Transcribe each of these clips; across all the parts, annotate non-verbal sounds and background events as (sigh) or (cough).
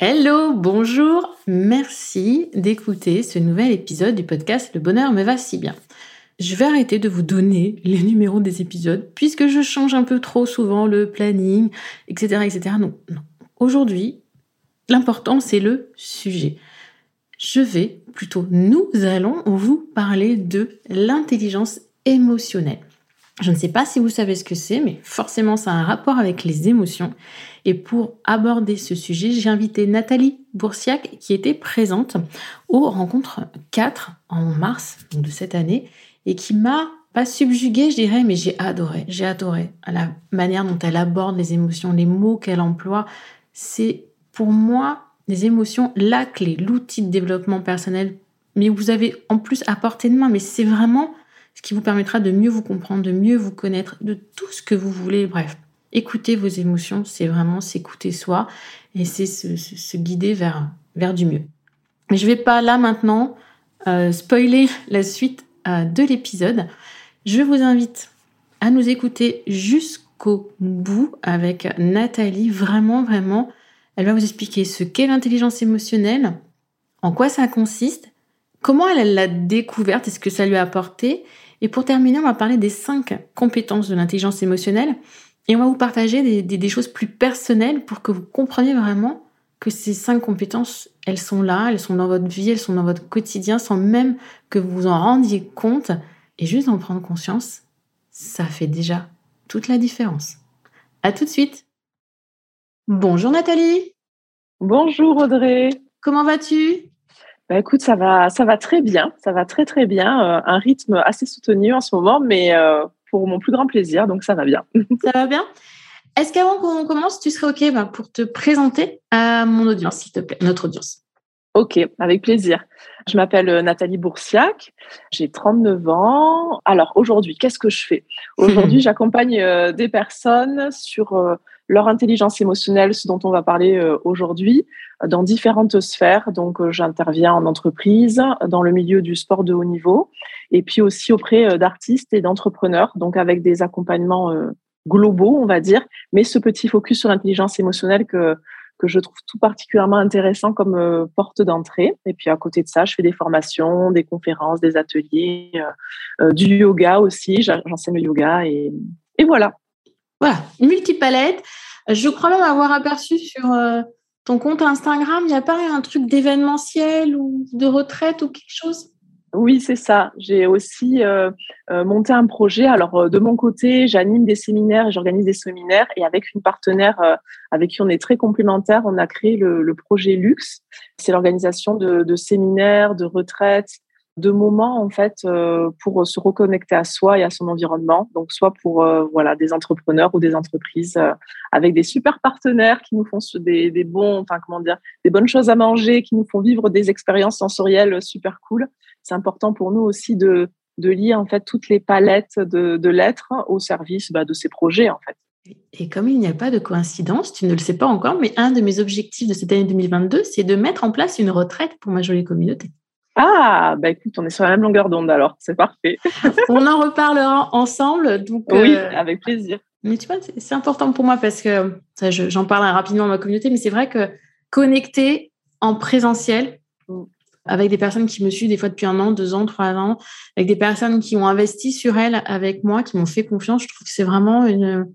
Hello, bonjour, merci d'écouter ce nouvel épisode du podcast Le bonheur me va si bien. Je vais arrêter de vous donner les numéros des épisodes puisque je change un peu trop souvent le planning, etc. etc. Non, non. Aujourd'hui, l'important c'est le sujet. Je vais, plutôt nous allons vous parler de l'intelligence émotionnelle. Je ne sais pas si vous savez ce que c'est, mais forcément ça a un rapport avec les émotions. Et pour aborder ce sujet, j'ai invité Nathalie Boursiac qui était présente aux rencontres 4 en mars de cette année et qui m'a pas subjuguée, je dirais, mais j'ai adoré. J'ai adoré la manière dont elle aborde les émotions, les mots qu'elle emploie. C'est pour moi les émotions la clé, l'outil de développement personnel. Mais vous avez en plus à portée de main, mais c'est vraiment ce qui vous permettra de mieux vous comprendre, de mieux vous connaître, de tout ce que vous voulez. Bref, écouter vos émotions, c'est vraiment s'écouter soi et c'est se, guider vers, vers du mieux. Je ne vais pas là maintenant euh, spoiler (laughs) la suite euh, de l'épisode. Je vous invite à nous écouter jusqu'au bout avec Nathalie. Vraiment, vraiment, elle va vous expliquer ce qu'est l'intelligence émotionnelle, en quoi ça consiste, comment elle l'a découverte et ce que ça lui a apporté, et pour terminer, on va parler des cinq compétences de l'intelligence émotionnelle et on va vous partager des, choses plus personnelles pour que vous compreniez vraiment que ces cinq compétences, elles sont là, elles sont dans votre vie, elles sont dans votre quotidien sans même que vous vous en rendiez compte. Et juste d'en prendre conscience, ça fait déjà toute la différence. À tout de suite. Bonjour Nathalie. Bonjour Audrey. Comment vas-tu? Bah, écoute, ça va, ça va très bien, ça va très très bien. Euh, un rythme assez soutenu en ce moment, mais euh, pour mon plus grand plaisir, donc ça va bien. (laughs) ça va bien. Est-ce qu'avant qu'on commence, tu serais ok bah, pour te présenter à mon audience, s'il te plaît, notre audience? Ok, avec plaisir. Je m'appelle euh, Nathalie Boursiac, j'ai 39 ans. Alors aujourd'hui, qu'est-ce que je fais? Aujourd'hui, (laughs) j'accompagne des personnes sur leur intelligence émotionnelle, ce dont on va parler euh, aujourd'hui, dans différentes sphères. Donc, euh, j'interviens en entreprise, dans le milieu du sport de haut niveau, et puis aussi auprès euh, d'artistes et d'entrepreneurs, donc avec des accompagnements globaux, on va dire, mais ce petit focus sur l'intelligence émotionnelle que que je trouve tout particulièrement intéressant comme porte d'entrée. Et puis à côté de ça, je fais des formations, des conférences, des ateliers, du yoga aussi. J'enseigne le yoga et, et voilà. Voilà, multipalette. Je crois même avoir aperçu sur euh, ton compte Instagram, il n'y a pas un truc d'événementiel ou de retraite ou quelque chose? Oui, c'est ça. J'ai aussi euh, euh, monté un projet. Alors, de mon côté, j'anime des séminaires et j'organise des séminaires. Et avec une partenaire avec qui on est très complémentaires, on a créé le, projet Luxe. C'est l'organisation de, de, séminaires, de retraites, de moments en fait euh, pour se reconnecter à soi et à son environnement. Donc soit pour euh, voilà des entrepreneurs ou des entreprises euh, avec des super partenaires qui nous font des, des, bons, enfin comment dire, des bonnes choses à manger, qui nous font vivre des expériences sensorielles super cool. C'est important pour nous aussi de de lier en fait toutes les palettes de, de l'être au service bah, de ces projets en fait. Et comme il n'y a pas de coïncidence, tu ne le sais pas encore, mais un de mes objectifs de cette année 2022, c'est de mettre en place une retraite pour ma jolie communauté. Ah, bah écoute, on est sur la même longueur d'onde alors, c'est parfait. (laughs) on en reparlera ensemble. Donc, oui, euh, avec plaisir. Mais tu vois, c'est important pour moi parce que j'en parle rapidement à ma communauté, mais c'est vrai que connecter en présentiel mm. avec des personnes qui me suivent des fois depuis un an, deux ans, trois ans, avec des personnes qui ont investi sur elles avec moi, qui m'ont fait confiance, je trouve que c'est vraiment une,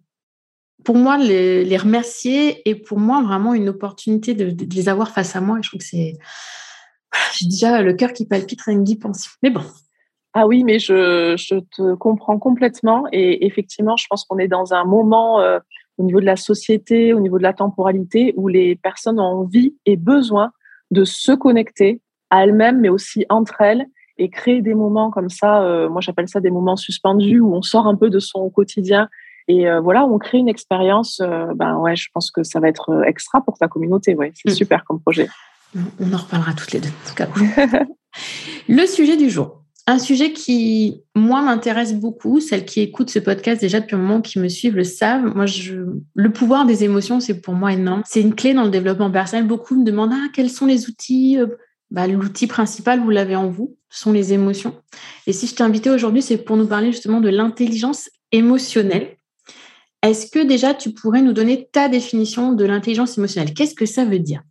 pour moi, les, les, remercier et pour moi, vraiment une opportunité de, de, les avoir face à moi. Et je trouve que c'est, j'ai déjà le cœur qui palpite rien que d'y penser. Mais bon. Ah oui, mais je, je, te comprends complètement. Et effectivement, je pense qu'on est dans un moment euh, au niveau de la société, au niveau de la temporalité, où les personnes ont envie et besoin de se connecter à elles-mêmes, mais aussi entre elles, et créer des moments comme ça. Euh, moi, j'appelle ça des moments suspendus, où on sort un peu de son quotidien. Et euh, voilà, on crée une expérience. ben ouais, je pense que ça va être extra pour ta communauté. Ouais, c'est mm. super comme projet. On en reparlera toutes les deux, en tout cas. le sujet du jour. Un sujet qui, moi, m'intéresse beaucoup. Celles qui écoutent ce podcast déjà depuis un moment, qui me suivent, le savent. Moi, je, le pouvoir des émotions, c'est pour moi énorme. C'est une clé dans le développement personnel. Beaucoup me demandent ah, quels sont les outils. Euh, bah, L'outil principal, vous l'avez en vous, sont les émotions. Et si je t'ai invité aujourd'hui, c'est pour nous parler justement de l'intelligence émotionnelle. Est-ce que déjà tu pourrais nous donner ta définition de l'intelligence émotionnelle? Qu'est-ce que ça veut dire?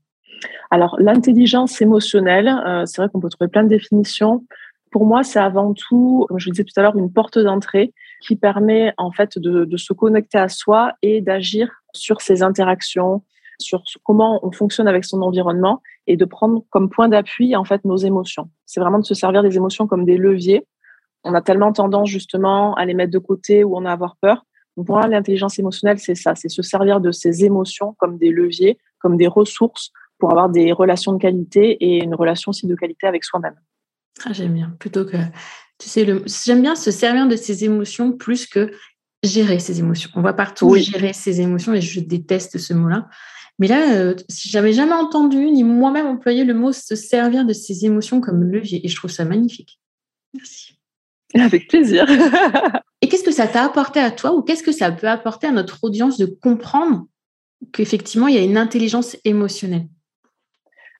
Alors, l'intelligence émotionnelle, euh, c'est vrai qu'on peut trouver plein de définitions. Pour moi, c'est avant tout, je le disais tout à l'heure, une porte d'entrée qui permet en fait de, se connecter à soi et d'agir sur ses interactions, sur comment on fonctionne avec son environnement et de prendre comme point d'appui en fait nos émotions. C'est vraiment de se servir des émotions comme des leviers. On a tellement tendance justement à les mettre de côté ou en avoir peur. Donc pour moi, l'intelligence émotionnelle, c'est ça, c'est se servir de ces émotions comme des leviers, comme des ressources pour avoir des relations de qualité et une relation aussi de qualité avec soi-même. Ah, j'aime bien. Plutôt que, tu sais, j'aime bien se servir de ces émotions plus que gérer ses émotions. On voit partout gérer ses émotions et je déteste ce mot-là. Mais là, euh, j'avais jamais entendu ni moi-même employer le mot se servir de ses émotions comme levier et je trouve ça magnifique. Merci. Avec plaisir. (laughs) et qu'est-ce que ça t'a apporté à toi ou qu'est-ce que ça peut apporter à notre audience de comprendre qu'effectivement, il y a une intelligence émotionnelle?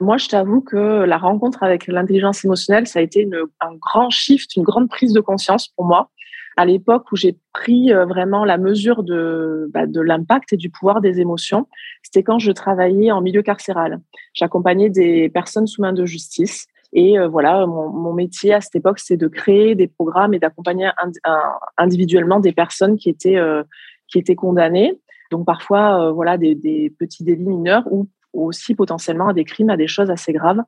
Moi, je t'avoue que la rencontre avec l'intelligence émotionnelle, ça a été un grand shift, une grande prise de conscience pour moi. À l'époque où j'ai pris euh, vraiment la mesure de, bah, de l'impact et du pouvoir des émotions, c'était quand je travaillais en milieu carcéral. J'accompagnais des personnes sous main de justice. Et euh, voilà, mon, métier à cette époque, c'est de créer des programmes et d'accompagner individuellement des personnes qui étaient, euh, qui étaient condamnées. Donc parfois, voilà, des, des petits délits mineurs ou aussi potentiellement à des crimes, à des choses assez graves.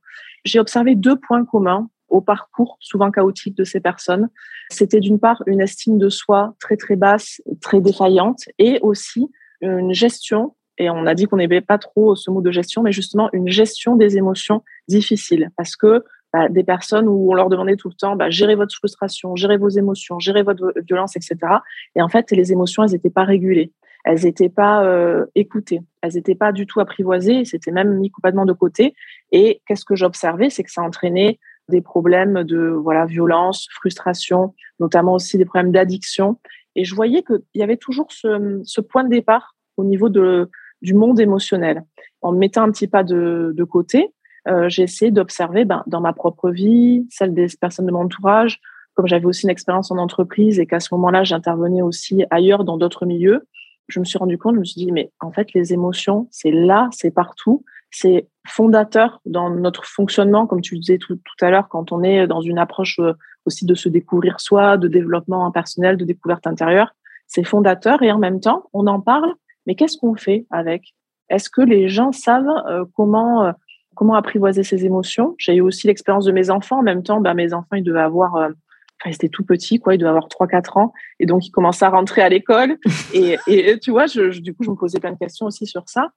J'ai observé deux points communs au parcours souvent chaotique de ces personnes. C'était d'une part une estime de soi très très basse, très défaillante, et aussi une gestion, et on a dit qu'on n'aimait pas trop ce mot de gestion, mais justement une gestion des émotions difficiles, parce que bah, des personnes où on leur demandait tout le temps, bah, gérez votre frustration, gérez vos émotions, gérez votre violence, etc. Et en fait, les émotions, elles n'étaient pas régulées elles n'étaient pas euh, écoutées, elles n'étaient pas du tout apprivoisées, c'était même mis complètement de côté. Et qu'est-ce que j'observais, c'est que ça entraînait des problèmes de voilà violence, frustration, notamment aussi des problèmes d'addiction. Et je voyais qu'il y avait toujours ce, ce, point de départ au niveau de, du monde émotionnel. En mettant un petit pas de, de côté, euh, j'ai essayé d'observer ben, dans ma propre vie, celle des personnes de mon entourage, comme j'avais aussi une expérience en entreprise et qu'à ce moment-là, j'intervenais aussi ailleurs dans d'autres milieux, je me suis rendu compte, je me suis dit, mais en fait, les émotions, c'est là, c'est partout, c'est fondateur dans notre fonctionnement, comme tu disais tout, à l'heure, quand on est dans une approche euh, aussi de se découvrir soi, de développement personnel, de découverte intérieure. C'est fondateur et en même temps, on en parle, mais qu'est-ce qu'on fait avec? Est-ce que les gens savent euh, comment, euh, comment apprivoiser ces émotions? J'ai eu aussi l'expérience de mes enfants. En même temps, bah, mes enfants, ils devaient avoir enfin, il était tout petit, quoi, il devait avoir 3-4 ans. Et donc, il commençait à rentrer à l'école. (laughs) Et, et, tu vois, je, du coup, je me posais plein de questions aussi sur ça.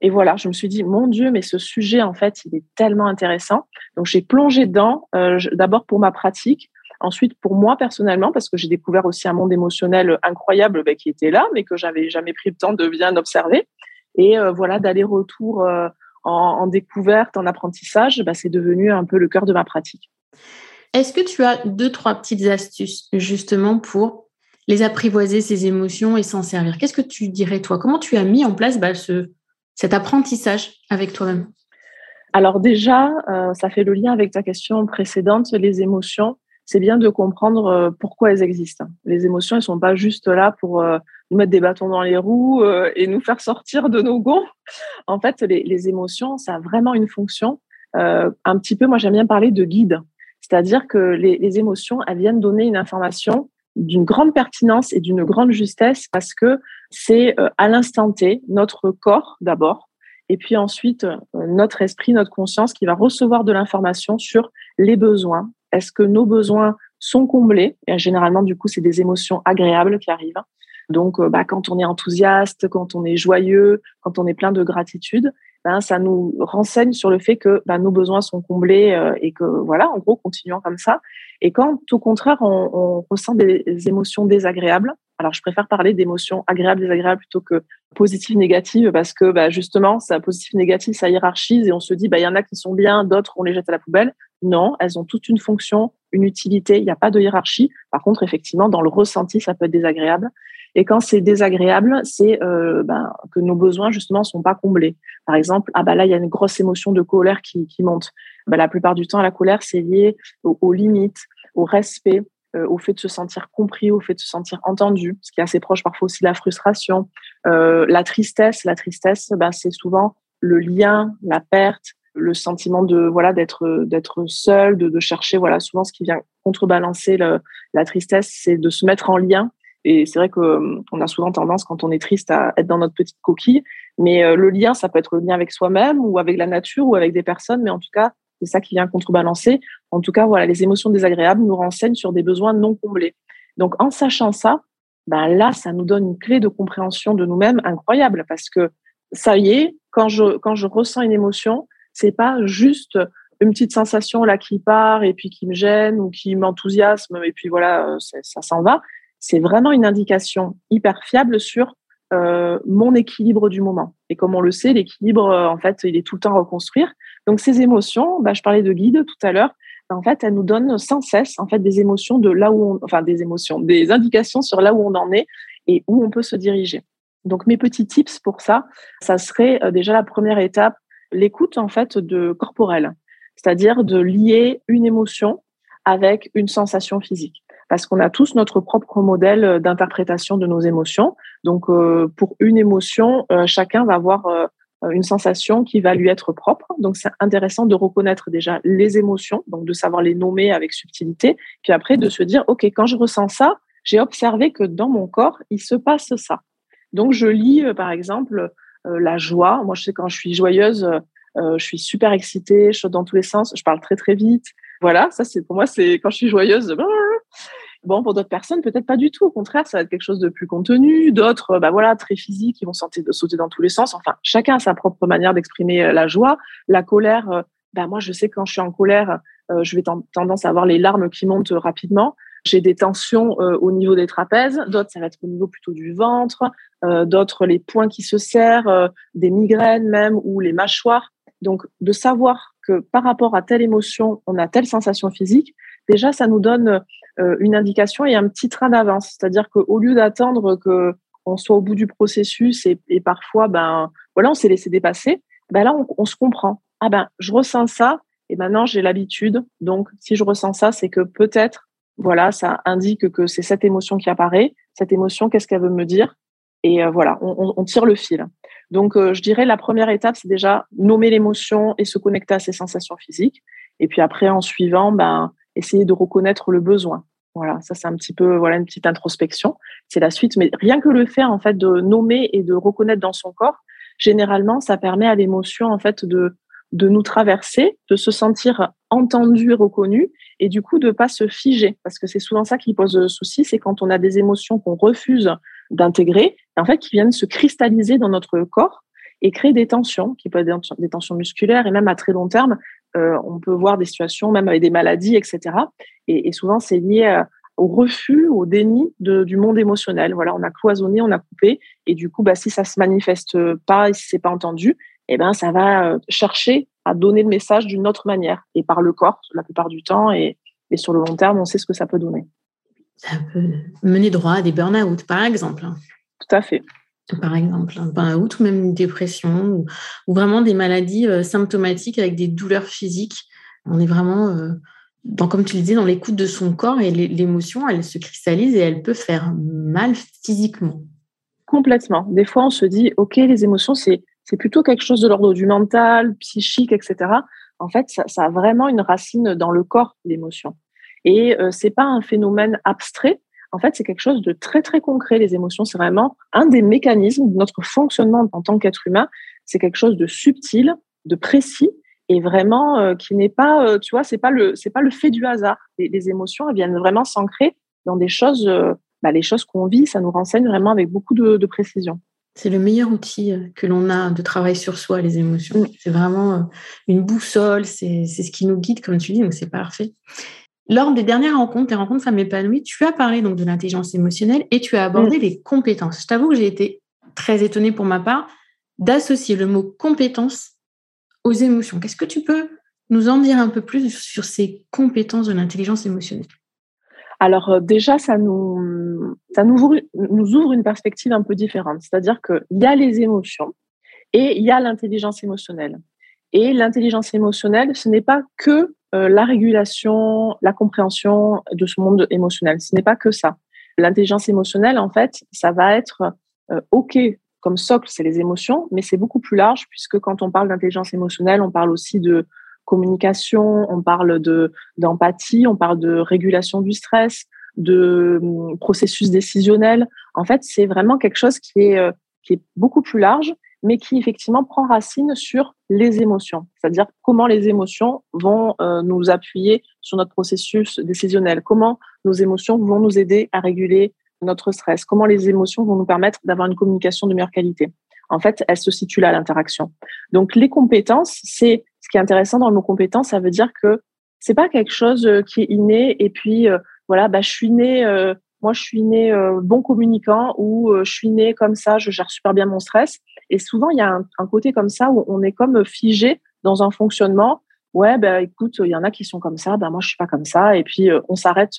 Et voilà, je me suis dit, mon Dieu, mais ce sujet, en fait, il est tellement intéressant. Donc, j'ai plongé dedans, euh, d'abord pour ma pratique, ensuite pour moi personnellement, parce que j'ai découvert aussi un monde émotionnel incroyable bah, qui était là, mais que j'avais jamais pris le temps de bien observer. Et euh, voilà, d'aller-retour euh, en, en, découverte, en apprentissage, bah, c'est devenu un peu le cœur de ma pratique. Est-ce que tu as deux, trois petites astuces justement pour les apprivoiser, ces émotions et s'en servir? Qu'est-ce que tu dirais toi? Comment tu as mis en place bah, ce, cet apprentissage avec toi-même? Alors déjà, euh, ça fait le lien avec ta question précédente, les émotions. C'est bien de comprendre euh, pourquoi elles existent. Les émotions, elles sont pas juste là pour euh, nous mettre des bâtons dans les roues et nous faire sortir de nos gonds. En fait, les, les émotions, ça a vraiment une fonction. un petit peu, moi j'aime bien parler de guide. C'est-à-dire que les, émotions, elles viennent donner une information d'une grande pertinence et d'une grande justesse parce que c'est euh, à l'instant T notre corps d'abord et puis ensuite euh, notre esprit, notre conscience qui va recevoir de l'information sur les besoins. Est-ce que nos besoins sont comblés? Généralement, du coup, c'est des émotions agréables qui arrivent. Donc, euh, bah, quand on est enthousiaste, quand on est joyeux, quand on est plein de gratitude, ben, ça nous renseigne sur le fait que ben, nos besoins sont comblés euh, et que voilà, en gros, continuons comme ça. Et quand, au contraire, on, on ressent des émotions désagréables, alors je préfère parler d'émotions agréables, désagréables plutôt que positives, négatives, parce que bah, justement, ça positif, négatif, ça hiérarchise et on se dit, bah, il y en a qui sont bien, d'autres, on les jette à la poubelle. Non, elles ont toute une fonction, une utilité, il n'y a pas de hiérarchie. Par contre, effectivement, dans le ressenti, ça peut être désagréable. Et quand c'est désagréable, c'est euh, ben, que nos besoins justement sont pas comblés. Par exemple, ah bah là il y a une grosse émotion de colère qui, qui monte. Ben, la plupart du temps, la colère c'est lié aux, limites, au respect, euh, au fait de se sentir compris, au fait de se sentir entendu, ce qui est assez proche parfois aussi de la frustration, euh, la tristesse. La tristesse, ben, c'est souvent le lien, la perte, le sentiment de voilà d'être d'être seul, de, de, chercher voilà souvent ce qui vient contrebalancer le, la tristesse, c'est de se mettre en lien. Et c'est vrai qu'on a souvent tendance quand on est triste à être dans notre petite coquille, mais euh, le lien, ça peut être le lien avec soi-même ou avec la nature ou avec des personnes, mais en tout cas, c'est ça qui vient contrebalancer. En tout cas, voilà, les émotions désagréables nous renseignent sur des besoins non comblés. Donc, en sachant ça, ben là, ça nous donne une clé de compréhension de nous-mêmes incroyable parce que ça y est, quand je, quand je ressens une émotion, c'est pas juste une petite sensation là qui part et puis qui me gêne ou qui m'enthousiasme et puis voilà, euh, ça s'en va. C'est vraiment une indication hyper fiable sur euh, mon équilibre du moment. Et comme on le sait, l'équilibre, euh, en fait, il est tout le temps à reconstruire. Donc ces émotions, bah, je parlais de guide tout à l'heure, bah, en fait, elles nous donnent sans cesse en fait des émotions de là où on, enfin des émotions, des indications sur là où on en est et où on peut se diriger. Donc mes petits tips pour ça, ça serait déjà la première étape, l'écoute en fait de corporelle c'est-à-dire de lier une émotion avec une sensation physique. Parce qu'on a tous notre propre modèle d'interprétation de nos émotions. Donc, euh, pour une émotion, euh, chacun va avoir euh, une sensation qui va lui être propre. Donc, c'est intéressant de reconnaître déjà les émotions, donc de savoir les nommer avec subtilité, puis après de se dire, OK, quand je ressens ça, j'ai observé que dans mon corps, il se passe ça. Donc, je lis, par exemple, la joie. Moi, je sais quand je suis joyeuse, euh, je suis super excitée, je saute dans tous les sens, je parle très très vite. Voilà, ça c'est pour moi c'est quand je suis joyeuse. (laughs) Bon, pour d'autres personnes, peut-être pas du tout. Au contraire, ça va être quelque chose de plus contenu. D'autres, bah voilà, très physique, ils vont sauter, sauter dans tous les sens. Enfin, chacun a sa propre manière d'exprimer euh, la joie. La colère, euh, bah moi, je sais que quand je suis en colère, je vais tendance à avoir les larmes qui montent rapidement. J'ai des tensions au niveau des trapèzes, d'autres ça va être au niveau plutôt du ventre, d'autres les poings qui se serrent, des migraines même ou les mâchoires. Donc, de savoir que par rapport à telle émotion, on a telle sensation physique, déjà, ça nous donne euh, une indication et un petit train d'avance. C'est-à-dire qu'au lieu d'attendre que on soit au bout du processus et, parfois, ben, voilà, on s'est laissé dépasser, ben là, on, se comprend. Ah ben, je ressens ça et maintenant j'ai l'habitude. Donc, si je ressens ça, c'est que peut-être, voilà, ça indique que c'est cette émotion qui apparaît. Cette émotion, qu'est-ce qu'elle veut me dire? Et euh, voilà, on tire le fil. Donc, euh, je dirais la première étape, c'est déjà nommer l'émotion et se connecter à ses sensations physiques. Et puis après, en suivant, ben, essayer de reconnaître le besoin. Voilà, ça c'est un petit peu voilà une petite introspection. C'est la suite, mais rien que le faire en fait de nommer et de reconnaître dans son corps, généralement, ça permet à l'émotion en fait de de nous traverser, de se sentir entendu et reconnu, et du coup de pas se figer, parce que c'est souvent ça qui pose souci, c'est quand on a des émotions qu'on refuse d'intégrer, en fait, qui viennent se cristalliser dans notre corps et créer des tensions, qui peuvent être des tensions musculaires et même à très long terme, euh, on peut voir des situations même avec des maladies, etc. Et, souvent, c'est lié euh, au refus, au déni du monde émotionnel. Voilà, on a cloisonné, on a coupé, et du coup, bah, si ça se manifeste pas et si c'est pas entendu, eh ben, ça va euh, chercher à donner le message d'une autre manière et par le corps la plupart du temps. Et, et sur le long terme, on sait ce que ça peut donner. Ça peut mener droit à des burn-out, par exemple. Tout à fait. Par exemple, un burn-out ou même une dépression ou, vraiment des maladies euh, symptomatiques avec des douleurs physiques. On est vraiment, euh, dans, comme tu le disais, dans l'écoute de son corps et l'émotion, elle se cristallise et elle peut faire mal physiquement. Complètement. Des fois, on se dit, OK, les émotions, c'est c'est plutôt quelque chose de l'ordre du mental, psychique, etc. En fait, ça, ça, a vraiment une racine dans le corps, l'émotion. Et euh, c'est pas un phénomène abstrait. En fait, c'est quelque chose de très très concret. Les émotions, c'est vraiment un des mécanismes de notre fonctionnement en tant qu'être humain. C'est quelque chose de subtil, de précis et vraiment euh, qui n'est pas, euh, tu vois, c'est pas le c'est pas le fait du hasard. Les, les émotions, elles viennent vraiment s'ancrer dans des choses, euh, bah, les choses qu'on vit. Ça nous renseigne vraiment avec beaucoup de, de précision. C'est le meilleur outil que l'on a de travail sur soi, les émotions. Mm. C'est vraiment une boussole, c'est ce qui nous guide, comme tu dis, donc c'est parfait. Lors des dernières rencontres, les rencontres femmes épanouies, tu as parlé donc de l'intelligence émotionnelle et tu as abordé mm. les compétences. Je t'avoue que j'ai été très étonnée pour ma part d'associer le mot compétence aux émotions. Qu'est-ce que tu peux nous en dire un peu plus sur ces compétences de l'intelligence émotionnelle? Alors euh, déjà, ça nous, ça nous ouvre, nous ouvre une perspective un peu différente. C'est-à-dire qu'il y a les émotions et il y a l'intelligence émotionnelle. Et l'intelligence émotionnelle, ce n'est pas que euh, la régulation, la compréhension de ce monde émotionnel. Ce n'est pas que ça. L'intelligence émotionnelle, en fait, ça va être euh, OK comme socle, c'est les émotions, mais c'est beaucoup plus large puisque quand on parle d'intelligence émotionnelle, on parle aussi de communication, on parle de d'empathie, on parle de régulation du stress, de hum, processus décisionnel. En fait, c'est vraiment quelque chose qui est euh, qui est beaucoup plus large, mais qui effectivement prend racine sur les émotions, c'est-à-dire comment les émotions vont euh, nous appuyer sur notre processus décisionnel, comment nos émotions vont nous aider à réguler notre stress, comment les émotions vont nous permettre d'avoir une communication de meilleure qualité. En fait, elles se situent là, l'interaction. Donc, les compétences, c'est ce qui est intéressant dans nos compétences, ça veut dire que c'est pas quelque chose euh, qui est inné et puis euh, voilà, bah, je suis né, moi je suis né bon communicant ou je suis né comme ça, je gère super bien mon stress. Et souvent, il y a un, côté comme ça où on est comme figé dans un fonctionnement. Ouais, ben écoute, il y en a qui sont comme ça, ben moi je suis pas comme ça. Et puis on s'arrête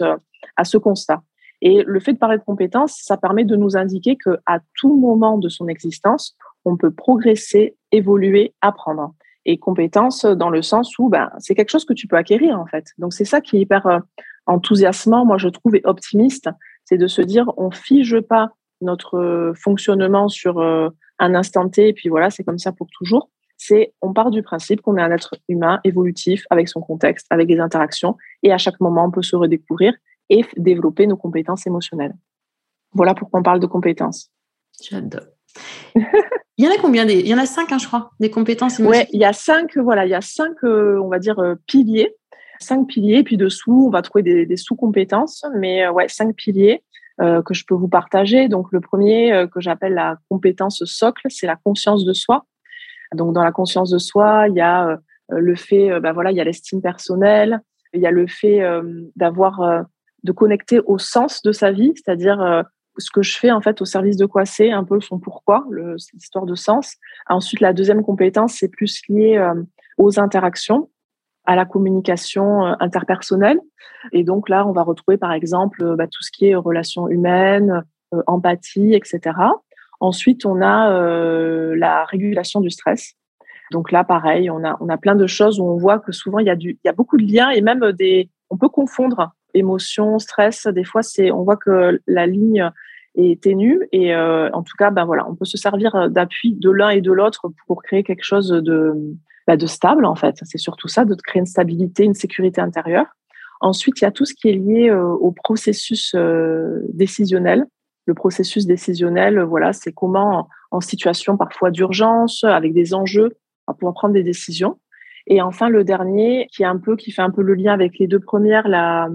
à ce constat. Et le fait de parler de compétences, ça permet de nous indiquer que à tout moment de son existence, on peut progresser, évoluer, apprendre. Et compétences dans le sens où ben, c'est quelque chose que tu peux acquérir en fait. Donc c'est ça qui est hyper euh, enthousiasmant, moi je trouve, et optimiste, c'est de se dire on fige pas notre euh, fonctionnement sur euh, un instant T et puis voilà, c'est comme ça pour toujours. C'est on part du principe qu'on est un être humain évolutif avec son contexte, avec des interactions et à chaque moment on peut se redécouvrir et développer nos compétences émotionnelles. Voilà pourquoi on parle de compétences. J'adore. (laughs) il y en a combien des... Il y en a cinq, hein, je crois, des compétences émotionnelles. Oui, il y a cinq, voilà, il y a cinq, euh, on va dire, euh, piliers. Cinq piliers, puis dessous, on va trouver des, sous-compétences, mais euh, ouais, cinq piliers que je peux vous partager. Donc, le premier que j'appelle la compétence socle, c'est la conscience de soi. Donc, dans la conscience de soi, il y a le fait, ben voilà, il y a l'estime personnelle, il y a le fait d'avoir de connecter au sens de sa vie, c'est-à-dire euh, ce que je fais en fait au service de quoi c'est, un peu son pourquoi, l'histoire de sens. Ensuite, la deuxième compétence, c'est plus lié euh, aux interactions, à la communication euh, interpersonnelle. Et donc là, on va retrouver par exemple bah, tout ce qui est relations humaines, empathie, etc. Ensuite, on a la régulation du stress. Donc là, pareil, on a, on a plein de choses où on voit que souvent, il y, a du, il y a beaucoup de liens et même des, on peut confondre émotion, stress. Des fois, c'est, on voit que la ligne est ténue et euh, en tout cas, ben voilà, on peut se servir d'appui de l'un et de l'autre pour créer quelque chose de, ben de stable en fait. C'est surtout ça, de créer une stabilité, une sécurité intérieure. Ensuite, il y a tout ce qui est lié euh, au processus euh, décisionnel. Le processus décisionnel, voilà, c'est comment en situation parfois d'urgence, avec des enjeux, on va pouvoir prendre des décisions. Et enfin, le dernier, qui est un peu, qui fait un peu le lien avec les deux premières, la,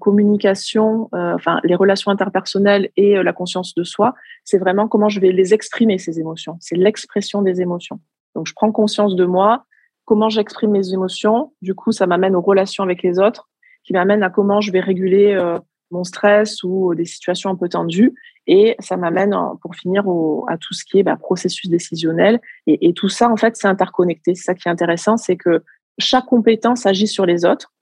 communication, euh, enfin les relations interpersonnelles et euh, la conscience de soi, c'est vraiment comment je vais les exprimer ces émotions. C'est l'expression des émotions. Donc je prends conscience de moi, comment j'exprime mes émotions. Du coup, ça m'amène aux relations avec les autres, qui m'amène à comment je vais réguler euh, mon stress ou des situations un peu tendues. Et ça m'amène, pour finir, au, à tout ce qui est bah, processus décisionnel. Et, et tout ça, en fait, c'est interconnecté. C'est ça qui est intéressant, c'est que chaque compétence agit sur les autres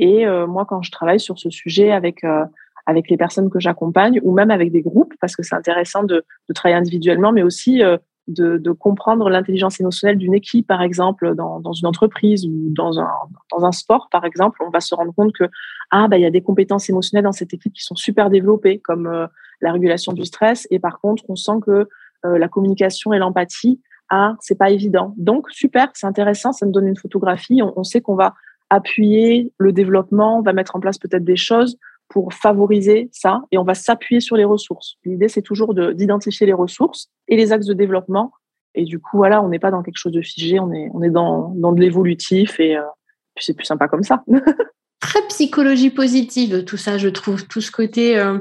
et euh, moi, quand je travaille sur ce sujet avec euh, avec les personnes que j'accompagne ou même avec des groupes, parce que c'est intéressant de, de, travailler individuellement, mais aussi euh, de, comprendre l'intelligence émotionnelle d'une équipe, par exemple, dans, une entreprise ou dans un, sport, par exemple, on va se rendre compte que ah bah il y a des compétences émotionnelles dans cette équipe qui sont super développées, comme la régulation du stress, et par contre, on sent que la communication et l'empathie, ah c'est pas évident. Donc super, c'est intéressant, ça me donne une photographie. On, on sait qu'on va appuyer le développement, on va mettre en place peut-être des choses pour favoriser ça et on va s'appuyer sur les ressources. L'idée, c'est toujours d'identifier les ressources et les axes de développement. Et du coup, voilà, on n'est pas dans quelque chose de figé, on est, on est dans, dans de l'évolutif et euh, c'est plus sympa comme ça. (laughs) Très psychologie positive, tout ça, je trouve. Tout ce côté, euh,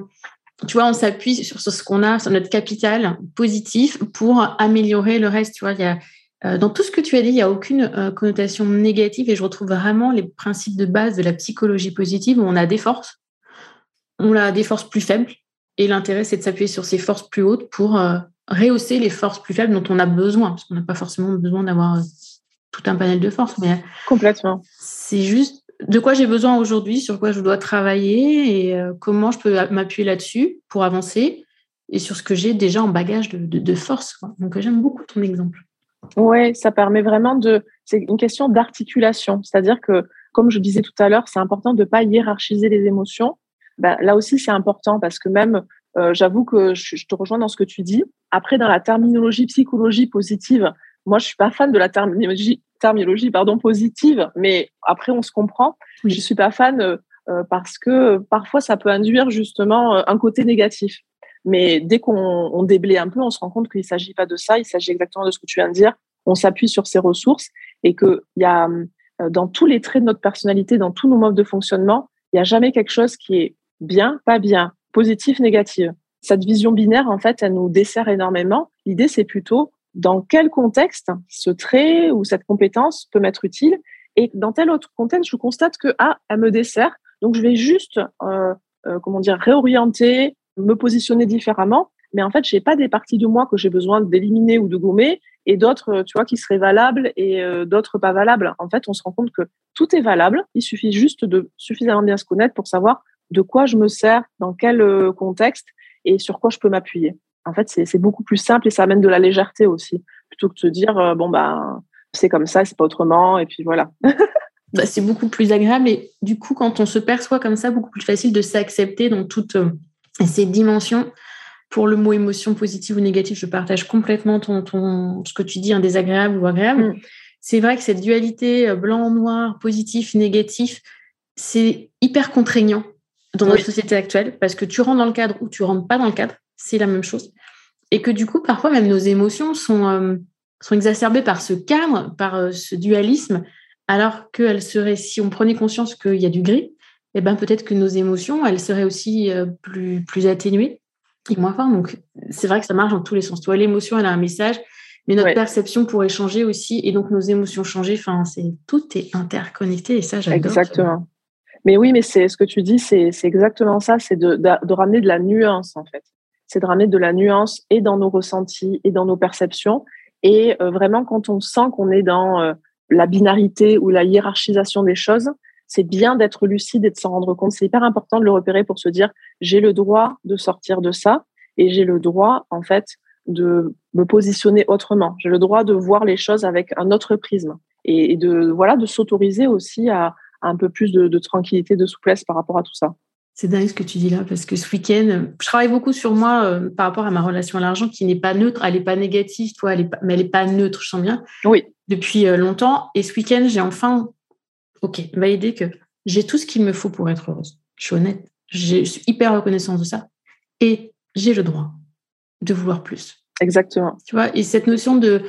tu vois, on s'appuie sur, ce qu'on a, sur notre capital positif pour améliorer le reste. Tu vois, y a, euh, dans tout ce que tu as dit, il n'y a aucune connotation négative et je retrouve vraiment les principes de base de la psychologie positive où on a des forces, on a des forces plus faibles et l'intérêt c'est de s'appuyer sur ces forces plus hautes pour euh, rehausser les forces plus faibles dont on a besoin parce qu'on n'a pas forcément besoin d'avoir tout un panel de forces mais complètement. C'est juste de quoi j'ai besoin aujourd'hui, sur quoi je dois travailler et comment je peux m'appuyer là-dessus pour avancer et sur ce que j'ai déjà en bagage de, de, de force. Quoi. Donc j'aime beaucoup ton exemple. Oui, ça permet vraiment de. C'est une question d'articulation. C'est-à-dire que, comme je disais tout à l'heure, c'est important de ne pas hiérarchiser les émotions. Ben, là aussi, c'est important parce que même, euh, j'avoue que je, te rejoins dans ce que tu dis. Après, dans la terminologie psychologie positive, moi, je suis pas fan de la terminologie, terminologie pardon, positive, mais après, on se comprend. Je Je suis pas fan euh, euh, parce que parfois, ça peut induire justement un côté négatif. Mais dès qu'on déblaye un peu, on se rend compte qu'il ne s'agit pas de ça, il s'agit exactement de ce que tu viens de dire. On s'appuie sur ses ressources et qu'il y a dans tous les traits de notre personnalité, dans tous nos modes de fonctionnement, il n'y a jamais quelque chose qui est bien, pas bien, positif, négatif. Cette vision binaire, en fait, elle nous dessert énormément. L'idée, c'est plutôt dans quel contexte ce trait ou cette compétence peut m'être utile et dans tel autre contexte, je constate que ah, elle me dessert, donc je vais juste euh, euh, comment dire réorienter, me positionner différemment. Mais en fait, j'ai pas des parties de moi que j'ai besoin d'éliminer ou de gommer et d'autres, tu vois, qui seraient valables et euh, d'autres pas valables. En fait, on se rend compte que tout est valable. Il suffit juste de suffisamment bien se connaître pour savoir de quoi je me sers, dans quel contexte et sur quoi je peux m'appuyer en fait, c'est beaucoup plus simple et ça amène de la légèreté aussi, plutôt que de se dire, euh, bon, bah, c'est comme ça, c'est pas autrement, et puis voilà. (laughs) Bah, c'est beaucoup plus agréable et du coup, quand on se perçoit comme ça, beaucoup plus facile de s'accepter dans toutes euh, ces dimensions. Pour le mot émotion positive ou négative, je partage complètement ton, ton ce que tu dis, un désagréable ou agréable. Mm. C'est vrai que cette dualité euh, blanc-noir, positif, négatif, c'est hyper contraignant dans notre société actuelle parce que tu rentres dans le cadre ou tu rentres pas dans le cadre c'est la même chose. Et que du coup, parfois même nos émotions sont, euh, sont exacerbées par ce cadre, par euh, ce dualisme, alors qu'elles seraient, si on prenait conscience qu'il y a du gris, eh ben peut-être que nos émotions, elles seraient aussi euh, plus, plus atténuées et moins fortes. Donc, c'est vrai que ça marche dans tous les sens. Toi, l'émotion, elle a un message, mais notre perception pourrait changer aussi, et donc nos émotions changer. Enfin, c'est tout est interconnecté, et ça, j'adore. Exactement. Mais oui, mais c'est ce que tu dis, c'est exactement ça, c'est de, de, ramener de la nuance en fait c'est de ramener de la nuance et dans nos ressentis et dans nos perceptions. Et euh, vraiment, quand on sent qu'on est dans euh, la binarité ou la hiérarchisation des choses, c'est bien d'être lucide et de s'en rendre compte. C'est hyper important de le repérer pour se dire j'ai le droit de sortir de ça et j'ai le droit en fait de me positionner autrement. J'ai le droit de voir les choses avec un autre prisme et, de voilà de s'autoriser aussi à, un peu plus de, de tranquillité, de souplesse par rapport à tout ça. C'est dingue ce que tu dis là, parce que ce week-end, je travaille beaucoup sur moi euh, par rapport à ma relation à l'argent qui n'est pas neutre. Elle n'est pas négative, toi, elle est mais elle n'est pas neutre, je sens bien. Oui. Depuis euh, longtemps. Et ce week-end, j'ai enfin, OK, validé que j'ai tout ce qu'il me faut pour être heureuse. Je suis honnête. Je suis hyper reconnaissante de ça. Et j'ai le droit de vouloir plus. Exactement. Tu vois, et cette notion de.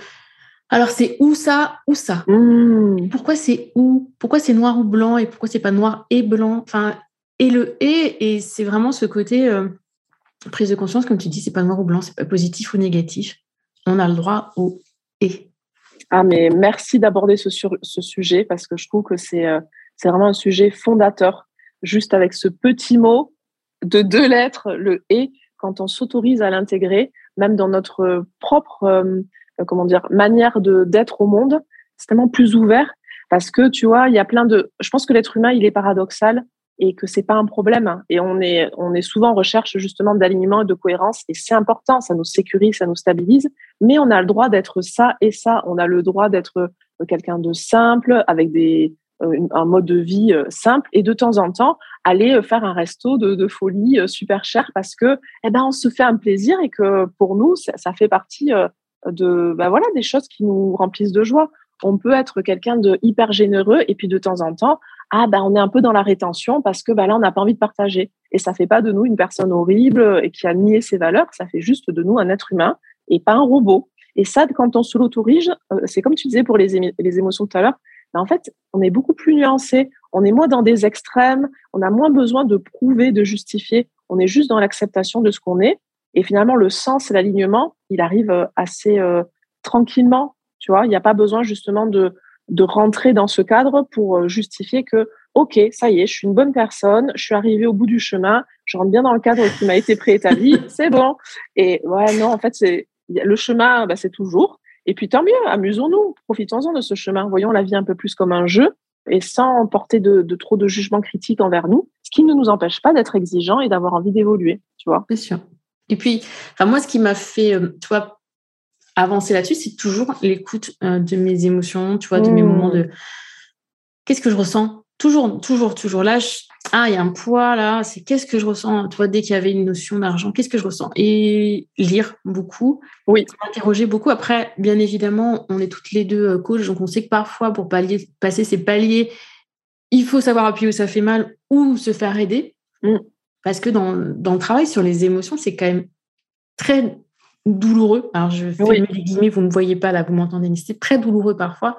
Alors, c'est où ça, où ça? Mmh. Pourquoi c'est où? Pourquoi c'est noir ou blanc et pourquoi c'est pas noir et blanc? Enfin, et le et, et c'est vraiment ce côté euh, prise de conscience, comme tu dis, c'est pas noir ou blanc, c'est pas positif ou négatif. On a le droit au et. Ah, mais merci d'aborder ce, ce sujet parce que je trouve que c'est euh, c'est vraiment un sujet fondateur. Juste avec ce petit mot de deux lettres, le et, quand on s'autorise à l'intégrer, même dans notre propre euh, comment dire manière de d'être au monde, c'est tellement plus ouvert parce que tu vois, il y a plein de. Je pense que l'être humain, il est paradoxal et que c'est pas un problème. Et on est, on est souvent en recherche justement d'alignement et de cohérence et c'est important, ça nous sécurise, ça nous stabilise. Mais on a le droit d'être ça et ça. On a le droit d'être euh, quelqu'un de simple avec des, euh, un mode de vie euh, simple et de temps en temps aller faire un resto de, folie super cher parce que eh ben on se fait un plaisir et que pour nous ça fait partie de ben voilà des choses qui nous remplissent de joie. On peut être quelqu'un de hyper généreux et puis de temps en temps ah ben on est un peu dans la rétention parce que ben là on n'a pas envie de partager. Et ça fait pas de nous une personne horrible et qui a nié ses valeurs ça fait juste de nous un être humain et pas un robot. Et ça quand on se l'autorise euh, c'est comme tu disais pour les, les émotions tout à l'heure ben en fait on est beaucoup plus nuancé on est moins dans des extrêmes on a moins besoin de prouver de justifier. On est juste dans l'acceptation de ce qu'on est. Et finalement le sens et l'alignement il arrive euh, assez euh, tranquillement tu vois? Il n'y a pas besoin justement de de rentrer dans ce cadre pour euh, justifier que, OK, ça y est, je suis une bonne personne, je suis arrivée au bout du chemin, je rentre bien dans le cadre qui m'a été préétabli, (laughs) c'est bon. Et ouais, non, en fait, c'est le chemin, bah, c'est toujours. Et puis tant mieux, amusons-nous, profitons-en de ce chemin, voyons la vie un peu plus comme un jeu et sans porter de, trop de jugement critique envers nous, ce qui ne nous empêche pas d'être exigeants et d'avoir envie d'évoluer, tu vois? Bien sûr. Et puis, enfin, moi, ce qui m'a fait, euh, tu vois, avancer là-dessus, c'est toujours l'écoute euh, de mes émotions, tu vois, de mes moments de mmh. qu'est-ce que je ressens? Toujours, toujours, toujours là, ah, il y a un poids là, c'est qu'est-ce que je ressens? Dès qu'il y avait une notion d'argent, qu'est-ce que je ressens? Et lire beaucoup, oui. interroger beaucoup. Après, bien évidemment, on est toutes les deux euh, coachs, donc on sait que parfois, pour passer ces paliers, il faut savoir appuyer où ça fait mal ou se faire aider. Mm. Parce que dans, dans, le travail sur les émotions, c'est quand même très douloureux. Alors, je fais les guillemets, vous ne me voyez pas là, vous m'entendez, mais c'est très douloureux parfois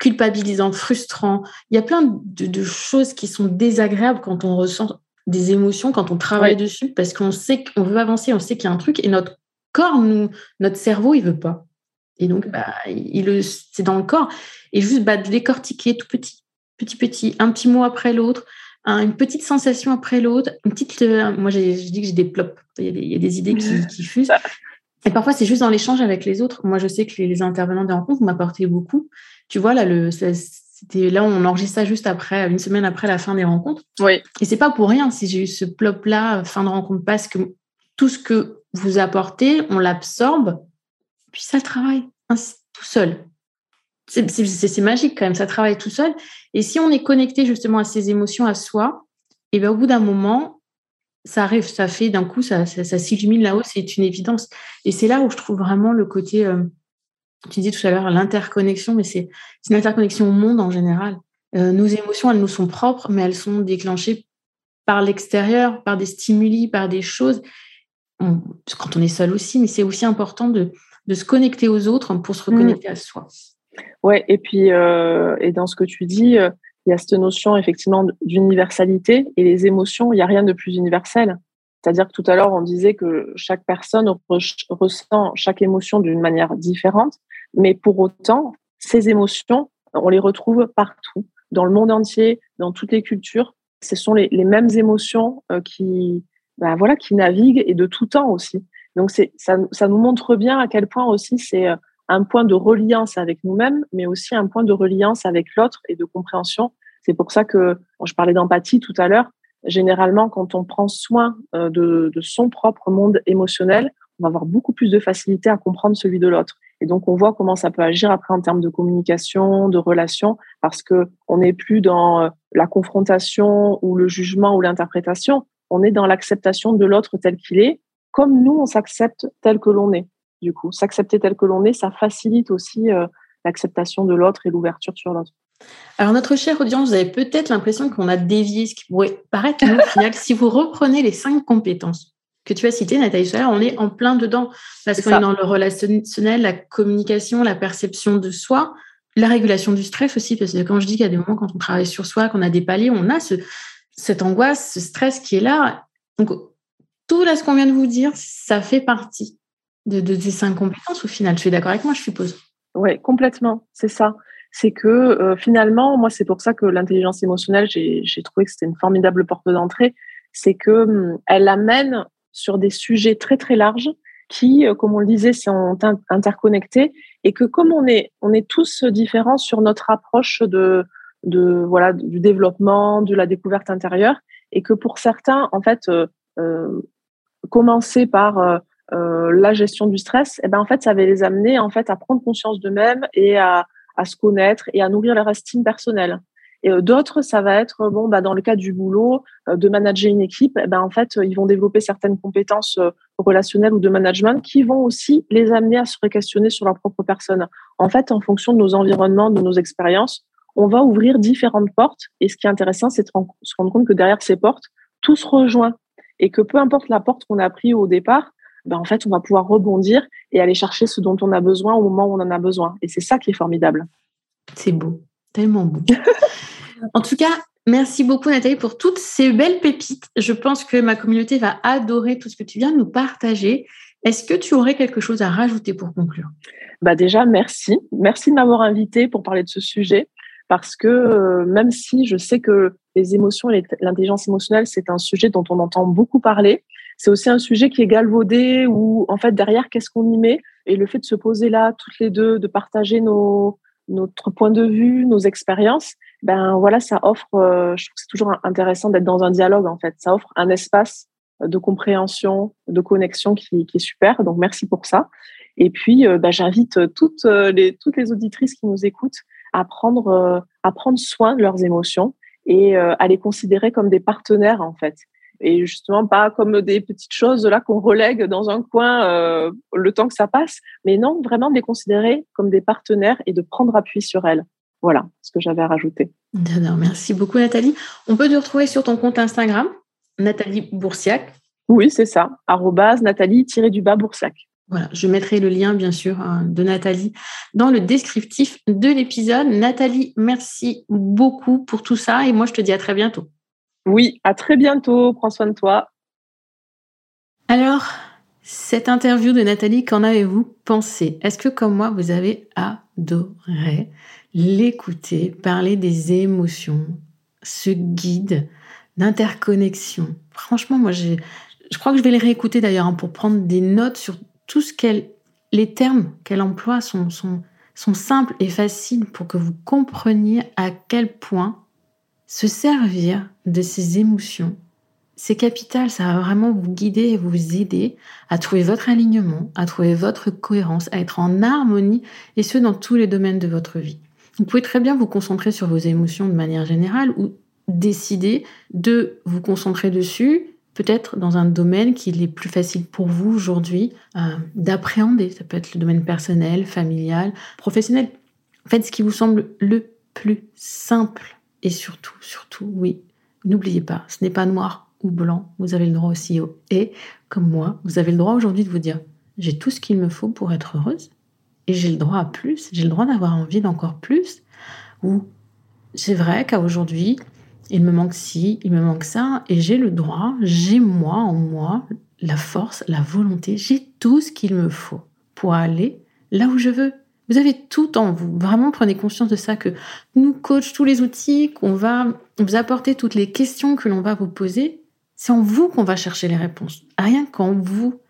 culpabilisant, frustrant. Il y a plein de, choses qui sont désagréables quand on ressent des émotions, quand on travaille dessus, parce qu'on sait qu'on veut avancer, on sait qu'il y a un truc, et notre corps, nous, notre cerveau, il veut pas. Et donc, bah, il, c'est dans le corps. Et juste bah, de décortiquer tout petit, petit, petit, un petit mot après l'autre, une petite sensation après l'autre, une petite. Euh, moi, je dis que j'ai des plops. Il y, a des, idées qui, qui (laughs) fusent. Et parfois, c'est juste dans l'échange avec les autres. Moi, je sais que les, intervenants des rencontres m'apportaient beaucoup. Tu vois, là, le, c'était là, on enregistre ça juste après, une semaine après la fin des rencontres. Oui. Et c'est pas pour rien si j'ai eu ce plop-là, fin de rencontre, parce que tout ce que vous apportez, on l'absorbe, puis ça travaille tout seul. C'est magique quand même, ça travaille tout seul. Et si on est connecté justement à ses émotions, à soi, et bien au bout d'un moment, ça arrive, ça fait d'un coup, ça, ça, s'illumine là-haut, c'est une évidence. Et c'est là où je trouve vraiment le côté, euh, tu disais tout à l'heure, l'interconnexion, mais c'est une interconnexion au monde en général. Euh, nos émotions, elles nous sont propres, mais elles sont déclenchées par l'extérieur, par des stimuli, par des choses. quand on est seul aussi, mais c'est aussi important de, de, se connecter aux autres pour se reconnecter mmh. à soi. Ouais, et puis, euh, et dans ce que tu dis, il y a cette notion effectivement d'universalité et les émotions, il n'y a rien de plus universel. C'est-à-dire que tout à l'heure, on disait que chaque personne ressent chaque émotion d'une manière différente, mais pour autant, ces émotions, on les retrouve partout, dans le monde entier, dans toutes les cultures. Ce sont les, mêmes émotions euh, qui, ben voilà, qui naviguent et de tout temps aussi. Donc, ça, ça nous montre bien à quel point aussi c'est euh, un point de reliance avec nous-mêmes, mais aussi un point de reliance avec l'autre et de compréhension. C'est pour ça que je parlais d'empathie tout à l'heure. Généralement, quand on prend soin euh, de, de, son propre monde émotionnel, on va avoir beaucoup plus de facilité à comprendre celui de l'autre. Et donc, on voit comment ça peut agir après en termes de communication, de relation, parce que on n'est plus dans euh, la confrontation ou le jugement ou l'interprétation. On est dans l'acceptation de l'autre tel qu'il est, comme nous, on s'accepte tel que l'on est du coup. S'accepter tel que l'on est, ça facilite aussi euh, l'acceptation de l'autre et l'ouverture sur l'autre. Alors, notre chère audience, vous avez peut-être l'impression qu'on a dévié ce qui pourrait paraître, mais au final, si vous reprenez les cinq compétences que tu as citées, Nathalie on est en plein dedans. Parce qu'on est dans le relationnel, la communication, la perception de soi, la régulation du stress aussi. Parce que quand je dis qu'il y a des moments quand on travaille sur soi, qu'on a des paliers, on a ce, cette angoisse, ce stress qui est là. Donc, tout là, ce qu'on vient de vous dire, ça fait partie de, ces cinq compétences au final. Tu es d'accord avec moi, je suppose Oui, complètement. C'est ça. C'est que euh, finalement, moi, c'est pour ça que l'intelligence émotionnelle, j'ai trouvé que c'était une formidable porte d'entrée. C'est que hum, elle amène sur des sujets très très larges qui, euh, comme on le disait, sont interconnectés et que comme on est, on est tous différents sur notre approche de, de voilà du développement, de la découverte intérieure, et que pour certains, en fait, euh, commencer par euh, la gestion du stress, eh ben en fait, ça va les amener en fait à prendre conscience d'eux-mêmes et à, à, se connaître et à nourrir leur estime personnelle. Et euh, d'autres, ça va être bon, bah, dans le cas du boulot, euh, de manager une équipe, eh ben en fait, ils vont développer certaines compétences relationnelles ou de management qui vont aussi les amener à se questionner sur leur propre personne. En fait, en fonction de nos environnements, de nos expériences, on va ouvrir différentes portes. Et ce qui est intéressant, c'est de se rendre compte que derrière ces portes, tout se rejoint et que peu importe la porte qu'on a pris au départ, ben, en fait, on va pouvoir rebondir et aller chercher ce dont on a besoin au moment où on en a besoin. Et c'est ça qui est formidable. C'est beau, tellement beau. (laughs) en tout cas, merci beaucoup Nathalie pour toutes ces belles pépites. Je pense que ma communauté va adorer tout ce que tu viens de nous partager. Est-ce que tu aurais quelque chose à rajouter pour conclure? Bah Déjà, merci. Merci de m'avoir invité pour parler de ce sujet. Parce que euh, même si je sais que les émotions et l'intelligence émotionnelle, c'est un sujet dont on entend beaucoup parler, c'est aussi un sujet qui est galvaudé où, en fait, derrière, qu'est-ce qu'on y met? Et le fait de se poser là, toutes les deux, de partager nos, notre point de vue, nos expériences, ben voilà, ça offre, euh, je trouve que c'est toujours intéressant d'être dans un dialogue, en fait. Ça offre un espace de compréhension, de connexion qui, qui est super. Donc, merci pour ça. Et puis, euh, ben, j'invite toutes les, toutes les auditrices qui nous écoutent à prendre, à prendre soin de leurs émotions et à les considérer comme des partenaires en fait et justement pas comme des petites choses là qu'on relègue dans un coin le temps que ça passe, mais non, vraiment de les considérer comme des partenaires et de prendre appui sur elles. Voilà ce que j'avais à rajouter. Merci beaucoup Nathalie. On peut te retrouver sur ton compte Instagram, Nathalie Boursiac. Oui, c'est ça, Nathalie-du-bas Boursiac. Voilà, je mettrai le lien, bien sûr, hein, de Nathalie dans le descriptif de l'épisode. Nathalie, merci beaucoup pour tout ça et moi, je te dis à très bientôt. Oui, à très bientôt. Prends soin de toi. Alors, cette interview de Nathalie, qu'en avez-vous pensé? Est-ce que, comme moi, vous avez adoré l'écouter parler des émotions, ce guide d'interconnexion? Franchement, moi, je crois que je vais les réécouter d'ailleurs hein, pour prendre des notes sur tout ce qu'elle, les termes qu'elle emploie sont, sont, sont simples et faciles pour que vous compreniez à quel point se servir de ces émotions, c'est capital, ça va vraiment vous guider et vous aider à trouver votre alignement, à trouver votre cohérence, à être en harmonie, et ce, dans tous les domaines de votre vie. Vous pouvez très bien vous concentrer sur vos émotions de manière générale ou décider de vous concentrer dessus, peut-être dans un domaine qu'il est plus facile pour vous aujourd'hui euh, d'appréhender. Ça peut être le domaine personnel, familial, professionnel. En fait, ce qui vous semble le plus simple et surtout, surtout, oui, n'oubliez pas, ce n'est pas noir ou blanc, vous avez le droit aussi au et, comme moi, vous avez le droit aujourd'hui de vous dire, j'ai tout ce qu'il me faut pour être heureuse, et j'ai le droit à plus, j'ai le droit d'avoir envie d'encore plus, ou c'est vrai qu'à aujourd'hui, il me manque ci, il me manque ça, et j'ai le droit, j'ai moi en moi, la force, la volonté, j'ai tout ce qu'il me faut pour aller là où je veux. Vous avez tout en vous. Vraiment, prenez conscience de ça que nous coach tous les outils, qu'on va vous apporter toutes les questions que l'on va vous poser. C'est en vous qu'on va chercher les réponses. Rien qu'en vous,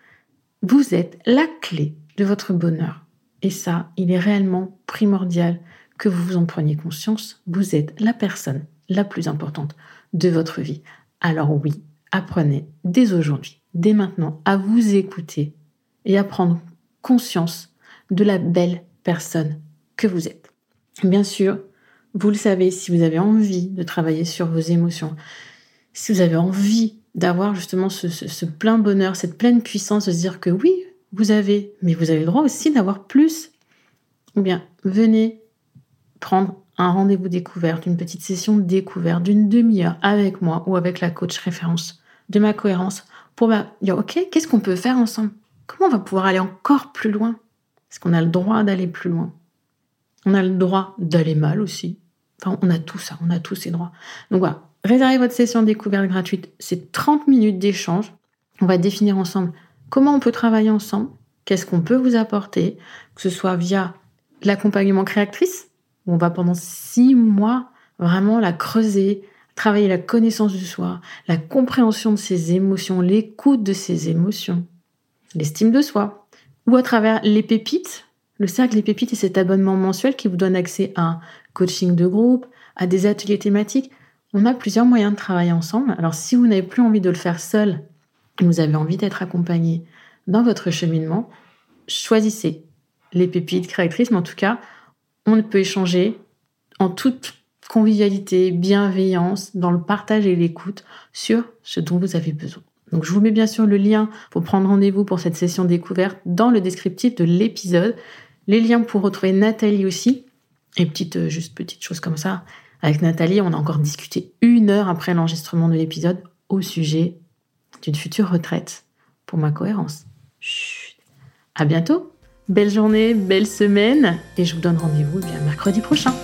vous êtes la clé de votre bonheur. Et ça, il est réellement primordial que vous vous en preniez conscience. Vous êtes la personne la plus importante de votre vie. Alors oui, apprenez dès aujourd'hui, dès maintenant, à vous écouter et à prendre conscience de la belle personne que vous êtes. Bien sûr, vous le savez, si vous avez envie de travailler sur vos émotions, si vous avez envie d'avoir justement ce, plein bonheur, cette pleine puissance de se dire que oui, vous avez, mais vous avez le droit aussi d'avoir plus, ou bien venez prendre un rendez-vous découverte, une petite session découverte d'une demi-heure avec moi ou avec la coach référence de ma cohérence pour dire, OK, qu'est-ce qu'on peut faire ensemble? Comment on va pouvoir aller encore plus loin? Est-ce qu'on a le droit d'aller plus loin On a le droit d'aller mal aussi. Enfin, on a tout ça, on a tous ces droits. Donc voilà, réservez votre session découverte gratuite. C'est 30 minutes d'échange. On va définir ensemble comment on peut travailler ensemble, qu'est-ce qu'on peut vous apporter, que ce soit via l'accompagnement créatrice, où on va pendant six mois vraiment la creuser, travailler la connaissance du soi, la compréhension de ses émotions, l'écoute de ses émotions, l'estime de soi, ou à travers les pépites, le cercle des pépites et cet abonnement mensuel qui vous donne accès à un coaching de groupe, à des ateliers thématiques. On a plusieurs moyens de travailler ensemble. Alors si vous n'avez plus envie de le faire seul, vous avez envie d'être accompagné dans votre cheminement, choisissez les pépites créatrices, mais en tout cas, on peut échanger en toute convivialité, bienveillance, dans le partage et l'écoute sur ce dont vous avez besoin. Donc je vous mets bien sûr le lien pour prendre rendez-vous pour cette session découverte dans le descriptif de l'épisode. Les liens pour retrouver Nathalie aussi. Et petite, euh, juste petite chose comme ça. Avec Nathalie, on a encore discuté une heure après l'enregistrement de l'épisode au sujet d'une future retraite pour ma cohérence. Chut. À bientôt. Belle journée, belle semaine. Et je vous donne rendez-vous bien mercredi prochain.